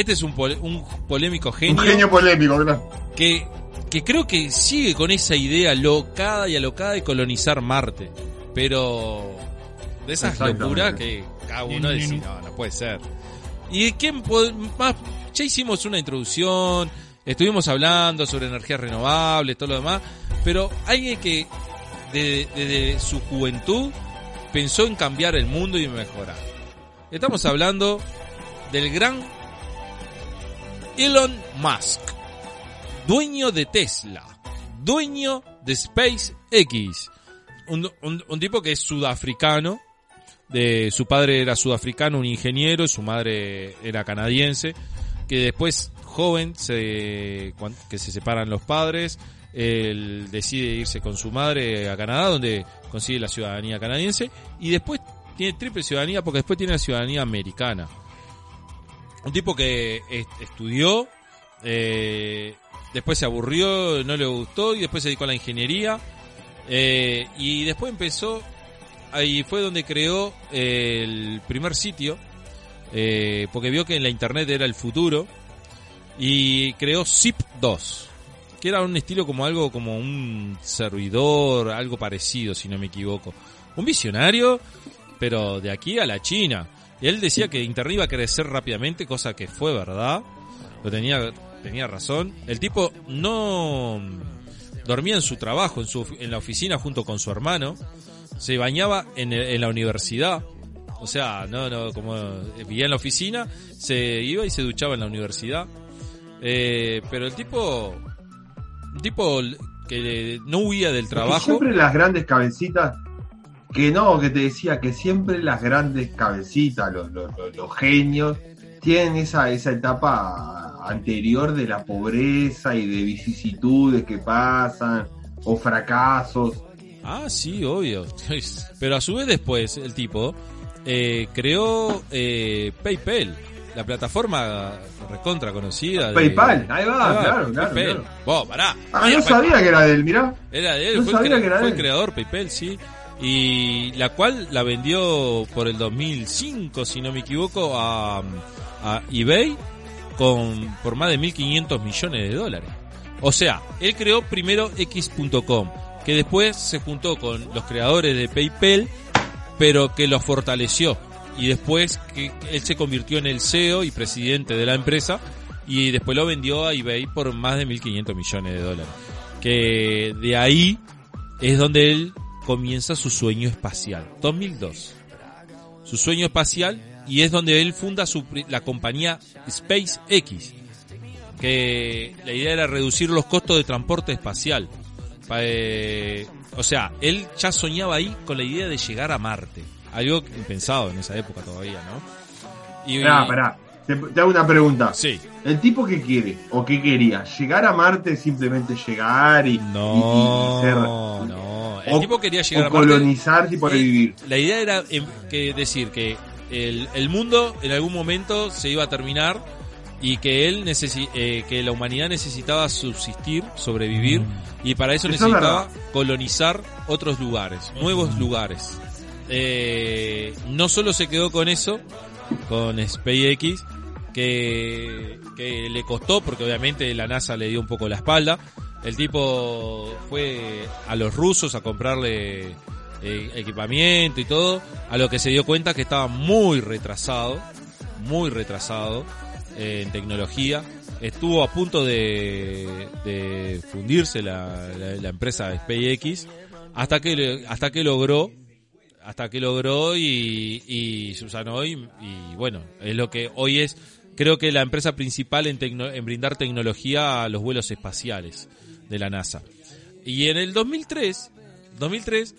Este es un, un polémico genio. Un genio polémico, ¿verdad? Que, que creo que sigue con esa idea locada y alocada de colonizar Marte. Pero de esas locuras que cada uno dice, no, no puede ser. ¿Y quién más? Ya hicimos una introducción, estuvimos hablando sobre energías renovables, todo lo demás, pero alguien que desde su juventud pensó en cambiar el mundo y mejorar. Estamos hablando del gran Elon Musk, dueño de Tesla, dueño de SpaceX, un, un tipo que es sudafricano, de su padre era sudafricano, un ingeniero, su madre era canadiense, que después joven se que se separan los padres, él decide irse con su madre a Canadá donde consigue la ciudadanía canadiense y después tiene triple ciudadanía porque después tiene la ciudadanía americana. Un tipo que estudió, eh, después se aburrió, no le gustó y después se dedicó a la ingeniería eh, y después empezó ahí fue donde creó el primer sitio, eh, porque vio que en la internet era el futuro, y creó Zip2, que era un estilo como algo como un servidor, algo parecido, si no me equivoco. Un visionario, pero de aquí a la China. Y él decía que Internet iba a crecer rápidamente, cosa que fue verdad. Lo tenía, tenía razón. El tipo no dormía en su trabajo, en, su, en la oficina junto con su hermano se bañaba en, en la universidad. O sea, no, no, como vivía en la oficina, se iba y se duchaba en la universidad. Eh, pero el tipo, un tipo que no huía del trabajo. siempre las grandes cabecitas, que no, que te decía que siempre las grandes cabecitas, los, los, los genios, tienen esa, esa etapa anterior de la pobreza y de vicisitudes que pasan, o fracasos Ah, sí, obvio. Pero a su vez después el tipo eh, creó eh, PayPal, la plataforma recontra conocida. PayPal, ahí va, claro, claro. PayPal. Vos, pará. Ah, no sabía que era de él, mirá. Era de él, fue, el, creador PayPal, sí. Y la cual la vendió por el 2005, si no me equivoco, a, eBay con por más de 1.500 millones de dólares. O sea, él creó primero X.com que después se juntó con los creadores de PayPal, pero que los fortaleció. Y después que él se convirtió en el CEO y presidente de la empresa y después lo vendió a eBay por más de 1.500 millones de dólares. Que de ahí es donde él comienza su sueño espacial. 2002. Su sueño espacial y es donde él funda su, la compañía SpaceX. Que la idea era reducir los costos de transporte espacial eh, o sea, él ya soñaba ahí con la idea de llegar a Marte. Algo impensado en esa época todavía, ¿no? Te, hago una pregunta. Sí. ¿El tipo que quiere o qué quería? ¿Llegar a Marte simplemente llegar y, no, ser, No, el tipo quería llegar a Marte. colonizar y poder vivir. La idea era em, que decir que el, el mundo en algún momento se iba a terminar y que él eh, que la humanidad necesitaba subsistir, sobrevivir mm. y para eso, necesitaba colonizar otros lugares, nuevos lugares. Eh, no solo se quedó con eso, con SpaceX, que, que le costó, porque obviamente la NASA le dio un poco la espalda. El tipo fue a los rusos a comprarle eh, equipamiento y todo, a lo que se dio cuenta que estaba muy retrasado, muy retrasado en tecnología. Estuvo a punto de, fundirse la, la, empresa SpaceX hasta que hasta que logró hasta que logró y, y subsanó y, y, bueno es lo que hoy es creo que la empresa principal en, en brindar tecnología a los vuelos espaciales de la NASA y en el 2003 2003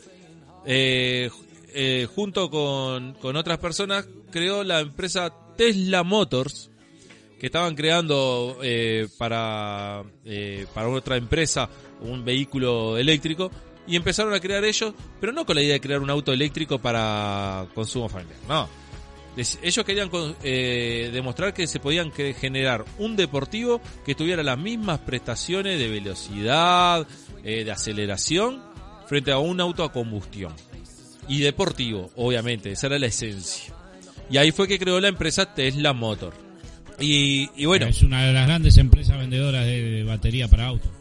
eh, eh, junto con, con otras personas creó la empresa Tesla Motors que estaban creando eh, para, eh, para otra empresa un vehículo eléctrico y empezaron a crear ellos, pero no con la idea de crear un auto eléctrico para consumo familiar, no. Ellos querían eh, demostrar que se podían generar un deportivo que tuviera las mismas prestaciones de velocidad, de aceleración, frente a un auto a combustión. Y deportivo, obviamente, esa era la esencia. Y ahí fue que creó la empresa Tesla Motor Y, y bueno, Es una de las grandes empresas vendedoras de batería para autos.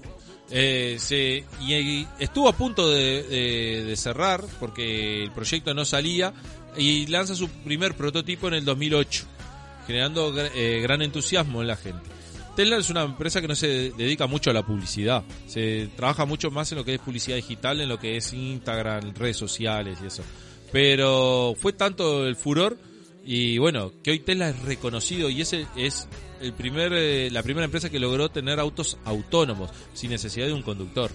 Eh, se, y, estuvo a punto de, de- de cerrar porque el proyecto no salía y lanza su primer prototipo en el 2008, generando eh, gran entusiasmo en la gente. Tesla es una empresa que no se dedica mucho a la publicidad, se trabaja mucho más en lo que es publicidad digital, en lo que es Instagram, redes sociales y eso. Pero fue tanto el furor y bueno, que hoy Tesla es reconocido y ese es el primer, eh, la primera empresa que logró tener autos autónomos sin necesidad de un conductor,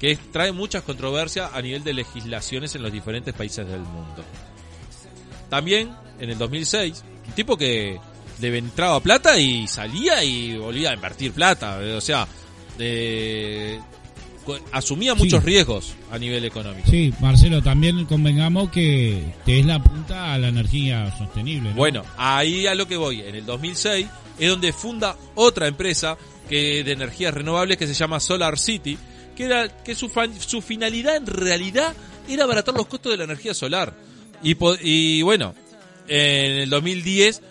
que trae muchas controversias a nivel de legislaciones en los diferentes países del mundo. También en el 2006, un tipo que le entraba plata y salía y volvía a invertir plata, eh, o sea, de- asumía Sí. muchos riesgos a nivel económico. Sí, Marcelo, también convengamos que Tesla apunta a la energía sostenible. ¿no? Bueno, ahí a lo que voy. En el 2006 es donde funda otra empresa que de energías renovables que se llama Solar City, que era que su, finalidad en realidad era abaratar los costos de la energía solar. Y, y bueno, en el 2010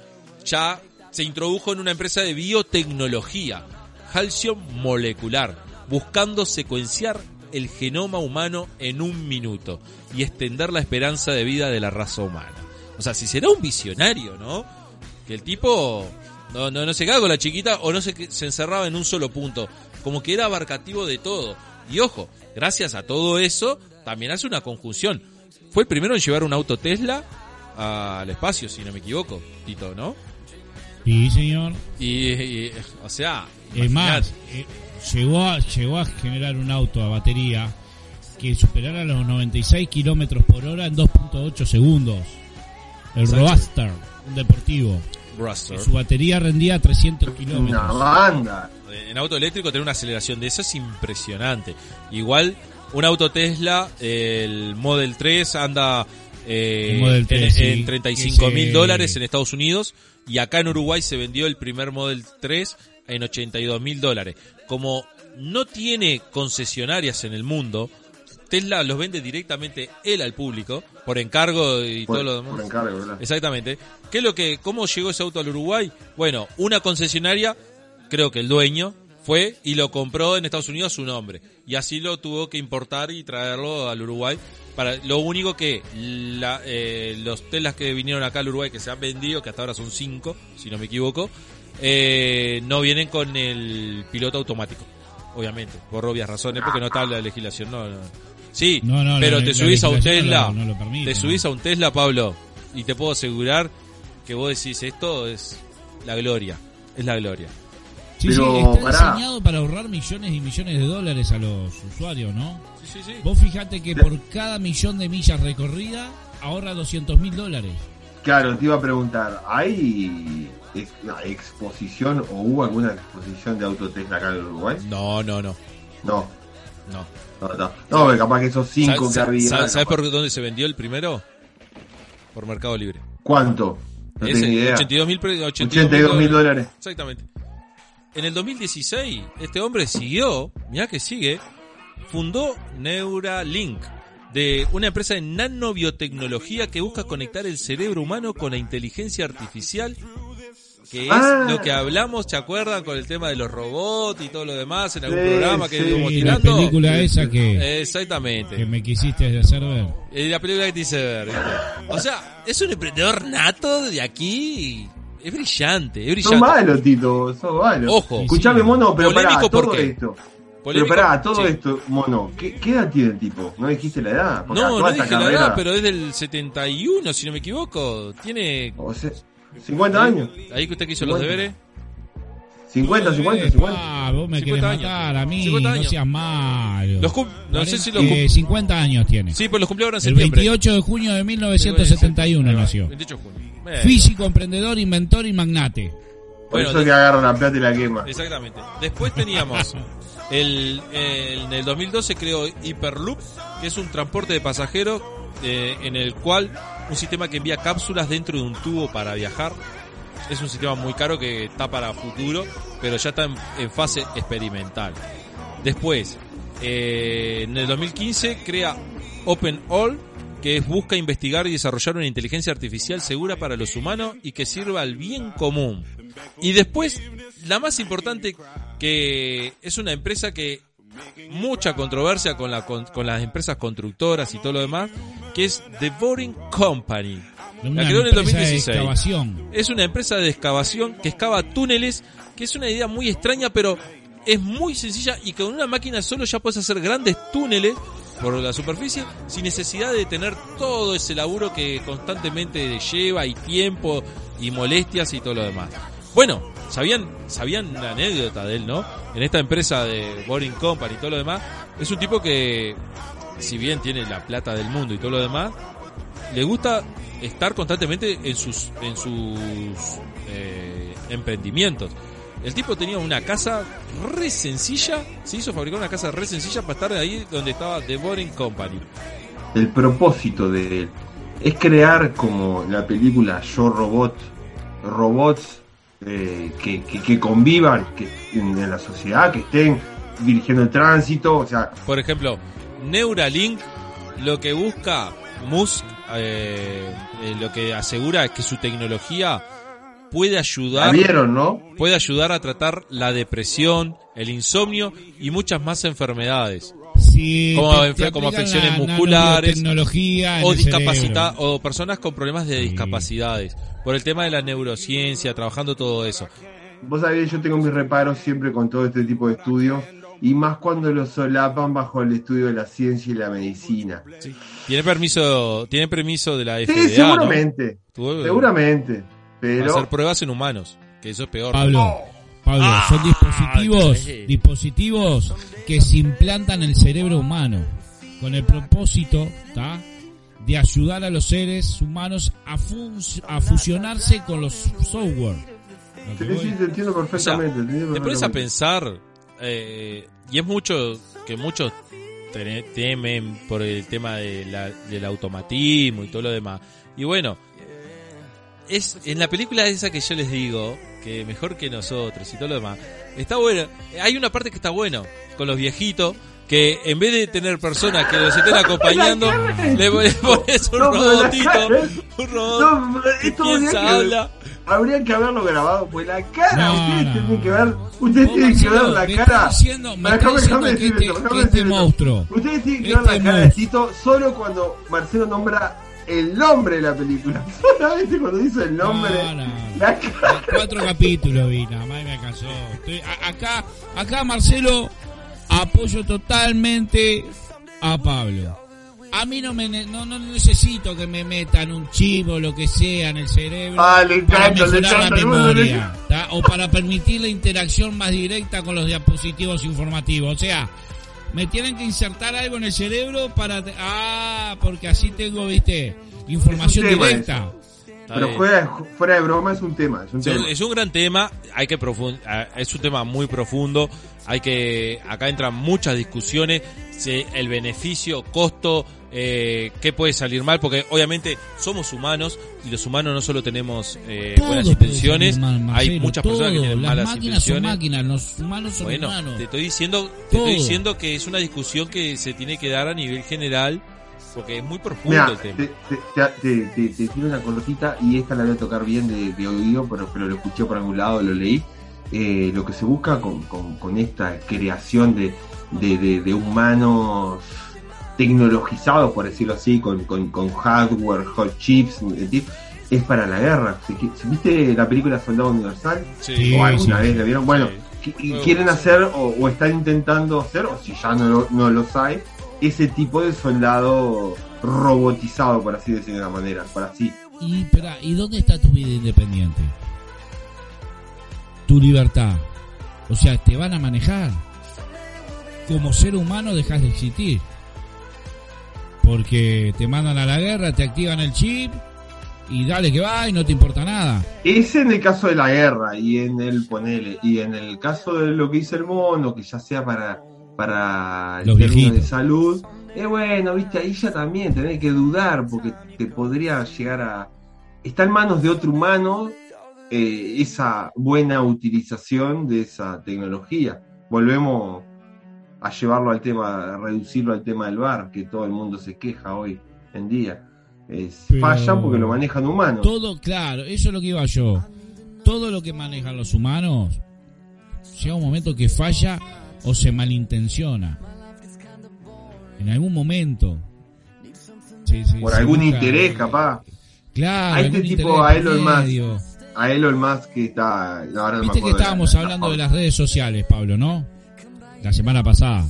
ya se introdujo en una empresa de biotecnología, Halcyon Molecular, buscando secuenciar el genoma humano en un minuto y extender la esperanza de vida de la raza humana. O sea, si será un visionario, ¿no? Que el tipo no, no, no se la chiquita o no se, se encerraba en un solo punto. Como que era abarcativo de todo. Y ojo, gracias a todo eso, también hace una conjunción. Fue el primero en llevar un auto Tesla al espacio, si no me equivoco, Tito, ¿no? Sí, señor. Y, y, o sea, Es más, eh, llegó, a, llegó a generar un auto a batería que superara los 96 kilómetros por hora en 2.8 segundos. El. Roadster, un deportivo. Ruster. Su batería rendía 300 Una kilómetros. banda. En auto eléctrico tener una aceleración de eso es impresionante. Igual, un auto Tesla, el Model 3 anda eh, El Model 3, en, sí, en 35 mil dólares en Estados Unidos y acá en Uruguay se vendió el primer Model 3 en 82 mil dólares. Como no tiene concesionarias en el mundo, Tesla los vende directamente él al público por encargo y Por, todo lo demás. por encargo, ¿verdad? Exactamente. ¿Qué es lo que, cómo llegó ese auto al Uruguay? Bueno, una concesionaria, creo que el dueño fue y lo compró en Estados Unidos a su nombre. Y así lo tuvo que importar y traerlo al Uruguay. Para, lo único que la, eh, los telas que vinieron acá al Uruguay que se han vendido, que hasta ahora son cinco, si no me equivoco, eh, no vienen con el piloto automático. Obviamente, por obvias razones, porque no está la legislación. No, no. Sí, No, no, pero la- te subís a un Tesla, no lo- lo permite, te subís a un Tesla, Pablo, y te puedo asegurar que vos decís esto es la gloria, es la gloria. Sí, Pero, sí, está pará. diseñado para ahorrar millones y millones de dólares a los usuarios, ¿no? Sí, sí, sí. Vos fijate que por cada millón de millas recorrida ahorra 200 mil dólares. Claro, te iba a preguntar, ¿hay exposición o hubo alguna exposición de auto Tesla acá en Uruguay? No, no, no, No, no. no, no. Capaz que esos cinco ¿Sabes que había. sabes por dónde se vendió el primero? Por Mercado Libre. ¿Cuánto? No Ese, tengo idea. 82 mil 82 mil dólares. Exactamente. En el 2016, este hombre siguió, mirá que sigue, fundó Neuralink, de una empresa de nanobiotecnología que busca conectar el cerebro humano con la inteligencia artificial, que es Ah. lo que hablamos, ¿se acuerdan? Con el tema de los robots y todo lo demás en algún Sí, programa que sí. estuvimos Y la tirando. película esa que, Exactamente. que me quisiste hacer ver. La película que te hice ver. O sea, es un emprendedor nato de aquí. Es brillante, es brillante. Son malos, Tito, son malos. Ojo. Escuchame, mono, pero Polémico, pará, ¿por todo qué? esto. Polémico, pero pará, todo sí. esto, mono, ¿qué, qué edad tiene el tipo? ¿No dijiste la edad? Porque No, no dije la edad, pero es del 71, si no me equivoco. Tiene. O sea, 50 años. Ahí que usted que hizo los 50. deberes. 50, 50, Eh, 50. pa, vos me 50 querés años. matar a mí, 50 no años. seas malo. Los cum- no sé si los Eh, cum- 50 años tiene. Sí, pues los cumplió ahora en El septiembre. 28 de junio de 1971 Ahí va, nació. 28 de junio. Eh, Físico, emprendedor, inventor y magnate. Por bueno, eso que agarra la plata y la quema. Exactamente. Después teníamos el, el- en el 2012 creó Hyperloop, que es un transporte de pasajeros eh, en el cual un sistema que envía cápsulas dentro de un tubo para viajar. Es un sistema muy caro que está para futuro, pero ya está en, fase experimental. Después, eh, en el 2015 crea OpenAll, que es busca investigar y desarrollar una inteligencia artificial segura para los humanos y que sirva al bien común. Y después, la más importante, que es una empresa que mucha controversia con, la, con las empresas constructoras y todo lo demás, que es The Boring Company. Una La creó en el empresa de 2016. excavación. Es una empresa de excavación que excava túneles, que es una idea muy extraña, pero es muy sencilla y con una máquina solo ya puedes hacer grandes túneles por la superficie sin necesidad de tener todo ese laburo que constantemente lleva y tiempo y molestias y todo lo demás. Bueno, sabían, sabían la anécdota de él, ¿no? En esta empresa de Boring Company y todo lo demás, es un tipo que, si bien tiene la plata del mundo y todo lo demás, le gusta estar constantemente en sus en sus eh, emprendimientos. El tipo tenía una casa re sencilla, se hizo fabricar una casa re sencilla para estar ahí donde estaba The Boring Company. El propósito de él es crear como la película Yo Robot, robots eh, que, que- que convivan que, en, en la sociedad, que estén dirigiendo el tránsito, o sea, Por ejemplo, Neuralink lo que busca Musk, eh, eh, lo que asegura es que su tecnología puede ayudar vieron, ¿no? puede ayudar a tratar la depresión, el insomnio y muchas más enfermedades. Sí, Como te- te como afecciones la musculares, o cerebro. o personas con problemas de Sí. discapacidades por el tema de la neurociencia trabajando todo eso Vos sabés, yo tengo mis reparos siempre con todo este tipo de estudios, y más cuando los solapan bajo el estudio de la ciencia y la medicina. tiene permiso tiene permiso de la Sí, FDA ¿no? seguramente, Tuvo- seguramente, para pero... hacer pruebas en humanos que eso es peor Pablo, Pablo, son dispositivos, sí. dispositivos que se implantan en el cerebro humano con el propósito, ¿tá? de ayudar a los seres humanos a, fus- a fusionarse con los software. Lo Sí, voy- sí, te entiendo perfectamente. te entiendo te pones a pensar eh, y es mucho que muchos temen por el tema de la- del automatismo y todo lo demás. Y bueno es en la película esa que yo les digo que mejor que nosotros y todo lo demás está bueno hay una parte que está bueno con los viejitos que en vez de tener personas que los estén acompañando le, pones un robotito un robot piensa que, habla habría que haberlo grabado, pues la cara, ustedes no, tienen no. que ver, ustedes tienen que ver la me cara. diciendo- me déjame- este- esto, déjame este decirle esto. monstruo, Ustedes tienen que ver este la cara de monstruo. Tito solo cuando Marcelo nombra el nombre de la película. Solamente cuando dice el nombre. No, no, no. La cara. Cuatro capítulos vi, nada más me cansó. Estoy, a- acá, acá Marcelo, apoyo totalmente a Pablo. A mí no me ne- no, no necesito que me metan un chivo o lo que sea en el cerebro Ah, le para encanta, le mejorar la memoria ¿tá? o para permitir la interacción más directa con los dispositivos informativos. O sea, me tienen que insertar algo en el cerebro para ah porque así tengo viste información directa. Pero fuera, fuera de broma es un tema. Es un Sí, tema. es un gran tema, hay que profund- es un tema muy profundo, hay que acá entran muchas discusiones, se- el beneficio, costo, eh, qué puede salir mal, porque obviamente somos humanos y los humanos no solo tenemos eh, buenas intenciones, hay muchas personas que tienen Las malas máquinas son intenciones. máquinas, los humanos son Bueno, humanos. te estoy diciendo, te Todo. estoy diciendo que es una discusión que se tiene que dar a nivel general, porque es muy profundo Mira, el tema. te, te, te, te- te- te tiro una cortita y esta la voy a tocar bien de, de oído, pero, pero lo escuché por algún lado, lo leí. Eh, lo que se busca con, con- con esta creación de, de, de- de humanos tecnologizados, por decirlo así, con, con, con hardware, hot chips, eh, es para la guerra. ¿Viste la película Soldado Universal? Sí, ¿O alguna sí, vez la vieron? Bueno, Sí. quieren hacer o, o están intentando hacer, o si ya no, lo- no los hay, ese tipo de soldado robotizado, por así decirlo de una manera, por así. Y, espera, ¿y dónde está tu vida independiente? Tu libertad. O sea, te van a manejar. Como ser humano dejas de existir. Porque te mandan a la guerra, te activan el chip y dale que va y no te importa nada. Ese en el caso de la guerra y en el ponele, y en el caso de lo que dice el mono, que ya sea para, para el Los término de salud, es bueno, viste, ahí ya también tenés que dudar, porque te podría llegar a. Está en manos de otro humano eh, esa buena utilización de esa tecnología. Volvemos a llevarlo al tema, a reducirlo al tema del bar, que todo el mundo se queja hoy en día. Es, Pero- Fallan porque lo manejan humanos. Todo, claro, eso es lo que iba yo. todo lo que manejan los humanos llega un momento que falla o se malintenciona. En algún momento. Sí, sí, Por algún busca- interés, capaz. Claro. A este tipo, a Elon Musk. A Elon Musk que está. No me Viste que de estábamos la- hablando de las redes sociales, Pablo, ¿no? La semana pasada.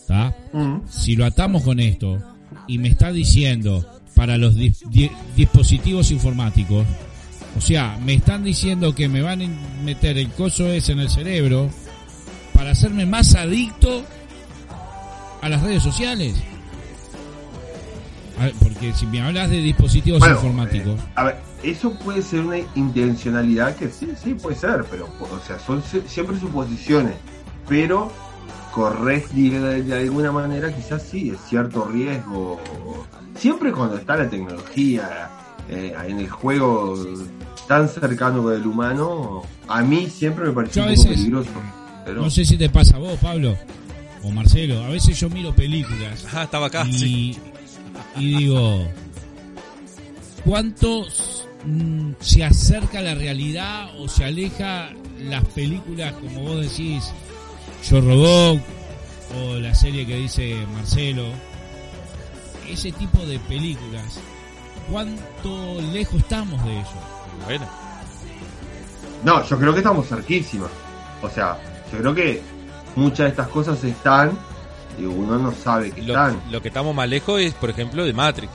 ¿Está? Mm. Si lo atamos con esto y me está diciendo para los di- di- dispositivos informáticos, o sea, me están diciendo que me van a meter el coso ese en el cerebro para hacerme más adicto a las redes sociales. A ver, porque si me hablas de dispositivos Bueno, informáticos, eh, a ver, eso puede ser una intencionalidad que sí, sí puede ser, pero, o sea, son si- siempre suposiciones. Pero correr de, de alguna manera, quizás sí, es cierto riesgo. Siempre cuando está la tecnología eh, en el juego tan cercano con el humano, a mí siempre me pareció un poco veces- peligroso. Pero, no sé si te pasa a vos, Pablo, o Marcelo, a veces yo miro películas Ah, estaba acá, y, sí. y digo, ¿cuánto mm, se acerca a la realidad o se aleja las películas, como vos decís, Yo Robot o la serie que dice Marcelo? Ese tipo de películas, ¿cuánto lejos estamos de eso? Bueno, No, yo creo que estamos cerquísimos. O sea, yo creo que muchas de estas cosas están y uno no sabe que lo, están. lo que estamos más lejos es, por ejemplo, de Matrix.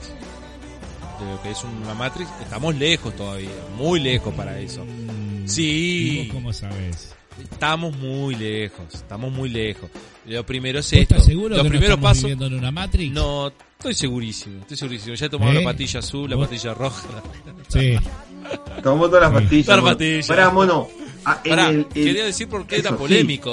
De lo que es una Matrix, estamos lejos todavía, muy lejos para eso. Mm, Sí. ¿y vos cómo sabés? Estamos muy lejos, estamos muy lejos. Lo primero es ¿Vos esto. estás seguro Los que no primeros estamos pasos. viviendo en una Matrix? No, estoy segurísimo, estoy segurísimo. Ya he tomado ¿Eh? la patilla azul, la ¿Vos? patilla roja. Sí. Tomó todas las Sí. pastillas. Todas las pastillas. Pará, mono. Ah, en Pará, el- el- quería decir por qué eso, era sí. polémico.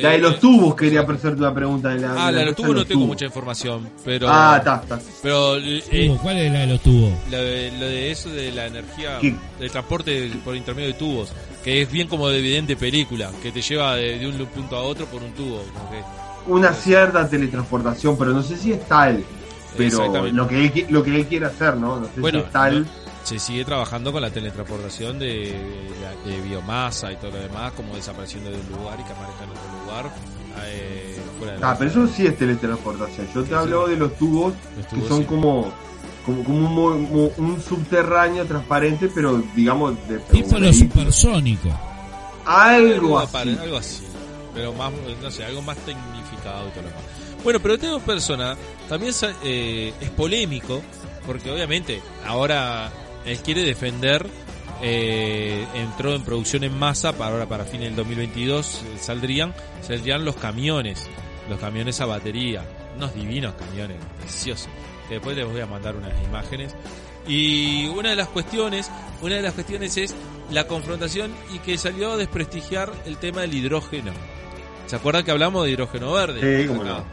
La de eh, los tubos quería hacerte una pregunta. De la, Ah, de la de los tubos no tengo mucha información, pero. Ah, está, está. Pero eh, Tubo, ¿Cuál es la de los tubos? lo, de, lo de eso de la energía, ¿Qué? del transporte por intermedio de tubos, que es bien como de evidente película, que te lleva de, de un punto a otro por un tubo. como que- Una cierta teletransportación, pero no sé si es tal. Pero lo que, él, lo que él quiere hacer, ¿no? No sé Bueno, si es tal. no- se sigue trabajando con la teletransportación de, biomasa y todo lo demás, como desapareciendo de un lugar y que aparezca en otro lugar. eh, fuera de la- Ah, pero eso sí es teletransportación. Yo te Sí. hablo de los tubos los que son sí. como como, como un, un subterráneo transparente, pero digamos de Tipo vehículo. supersónicos. algo apare- así. algo así. Pero más, no sé, algo más tecnificado y todo lo demás. Bueno, pero Teo Persona también eh, es polémico, porque obviamente ahora él quiere defender, eh, entró en producción en masa, para ahora para fines del 2022 eh, saldrían, saldrían los camiones, los camiones a batería, unos divinos camiones, preciosos, que después les voy a mandar unas imágenes. Y una de las cuestiones, una de las cuestiones es la confrontación y que salió a desprestigiar el tema del hidrógeno. ¿Se acuerdan que hablamos de hidrógeno verde? Sí, cómo no.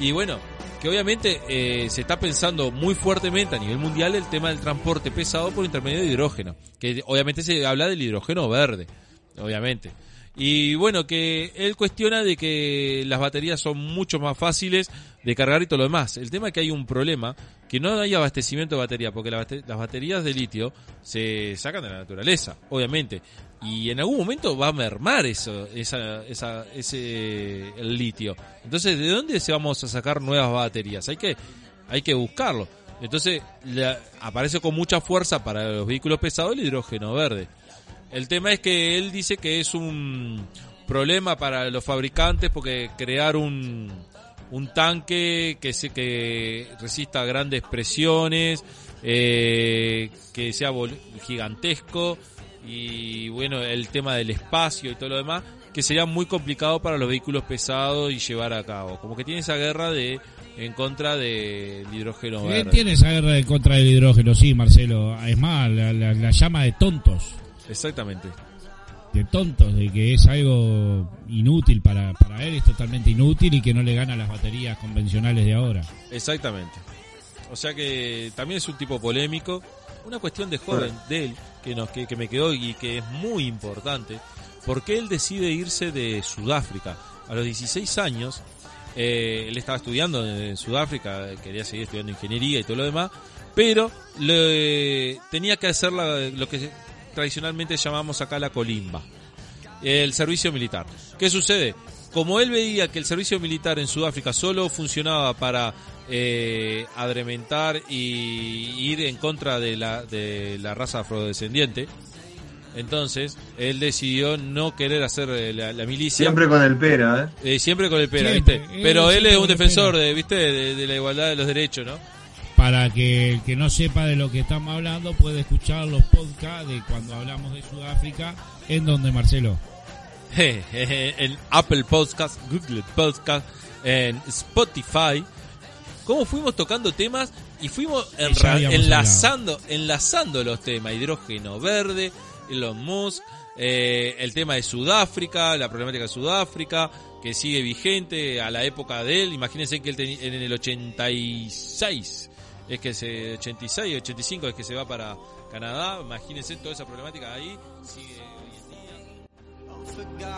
Y bueno, que obviamente eh, se está pensando muy fuertemente a nivel mundial el tema del transporte pesado por intermedio de hidrógeno. Que obviamente se habla del hidrógeno verde, obviamente. Y bueno, que él cuestiona de que las baterías son mucho más fáciles de cargar y todo lo demás. El tema es que hay un problema, que no hay abastecimiento de batería, porque las baterías de litio se sacan de la naturaleza, obviamente. Y en algún momento va a mermar eso, esa, esa, ese, el litio. Entonces, ¿de dónde se vamos a sacar nuevas baterías? Hay que, hay que buscarlo. Entonces, aparece con mucha fuerza para los vehículos pesados el hidrógeno verde. El tema es que él dice que es un problema para los fabricantes porque crear un, un tanque que se que resista grandes presiones, eh, que sea gigantesco y bueno el tema del espacio y todo lo demás que sería muy complicado para los vehículos pesados y llevar a cabo. Como que tiene esa guerra de en contra del hidrógeno ¿Quién verde. tiene esa guerra en contra del hidrógeno? Sí, Marcelo. Es más, la, la- la llama de tontos. Exactamente. De tontos, de que es algo inútil para, para él, es totalmente inútil y que no le gana las baterías convencionales de ahora. Exactamente. O sea que también es un tipo polémico. Una cuestión de joven de él que, nos, que, que me quedó y que es muy importante. Porque él decide irse de Sudáfrica. A los 16 años, eh, él estaba estudiando en Sudáfrica, quería seguir estudiando ingeniería y todo lo demás. Pero le- tenía que hacer la- lo que tradicionalmente llamamos acá la colimba, el servicio militar. ¿Qué sucede? Como él veía que el servicio militar en Sudáfrica solo funcionaba para eh, adrementar y ir en contra de la, de la raza afrodescendiente, entonces él decidió no querer hacer eh, la, la milicia. Siempre con el pera, ¿eh? Eh, siempre con el pera, Siempre, ¿viste? él Pero él es un defensor de, ¿viste? De, de la igualdad de los derechos, ¿no? Para que el que no sepa de lo que estamos hablando puede escuchar los podcasts de cuando hablamos de Sudáfrica, en donde Marcelo. en Apple Podcast, Google Podcast, en Spotify. Cómo fuimos tocando temas y fuimos enra- enlazando, enlazando los temas. Hidrógeno verde, Elon Musk, eh, el tema de Sudáfrica, la problemática de Sudáfrica, que sigue vigente a la época de él. Imagínense que él teni- en el 86, es que se, 86, 85 es que se va para Canadá. Imagínense toda esa problemática ahí. Sigue hoy en día.